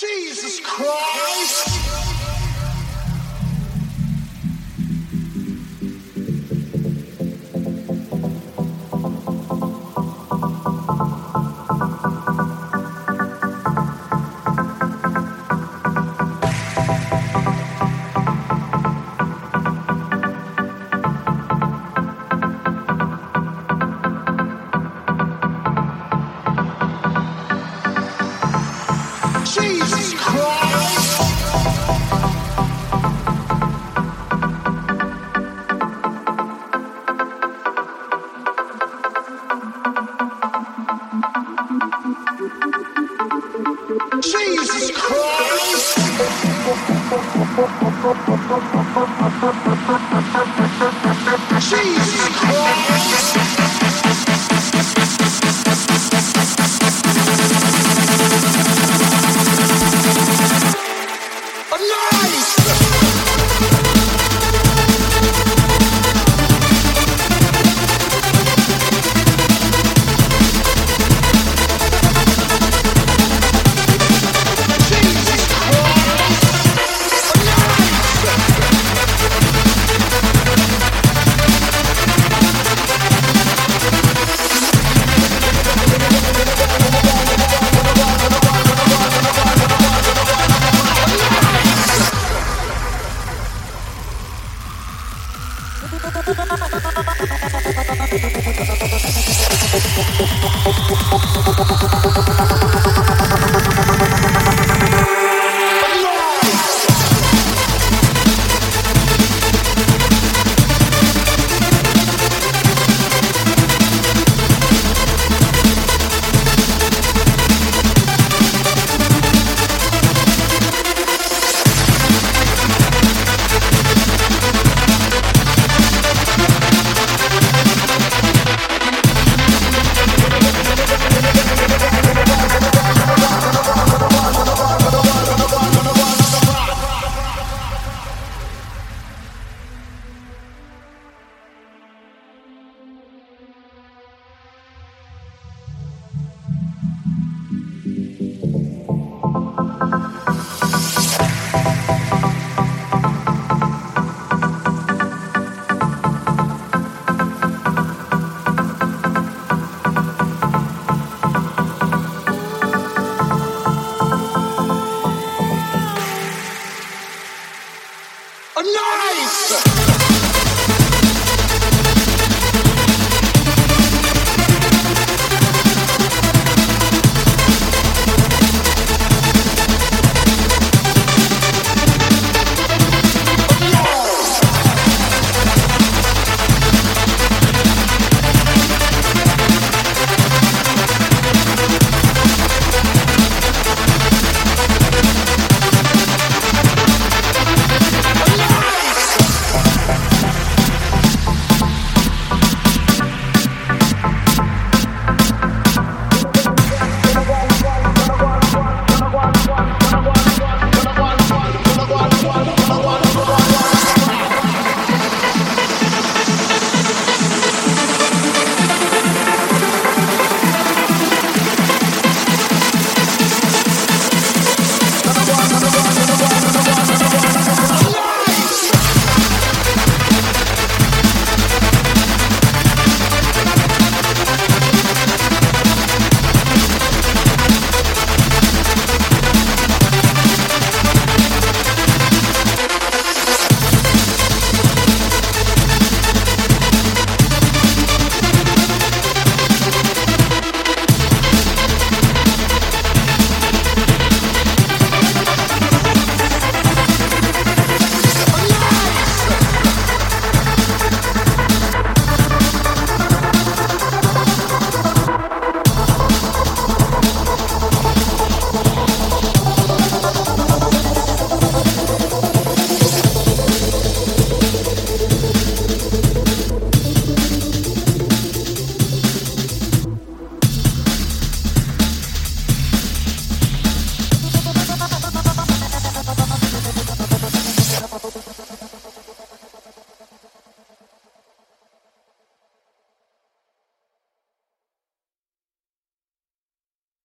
Jesus Christ! Jesus Christ! Jesus Christ! Nice!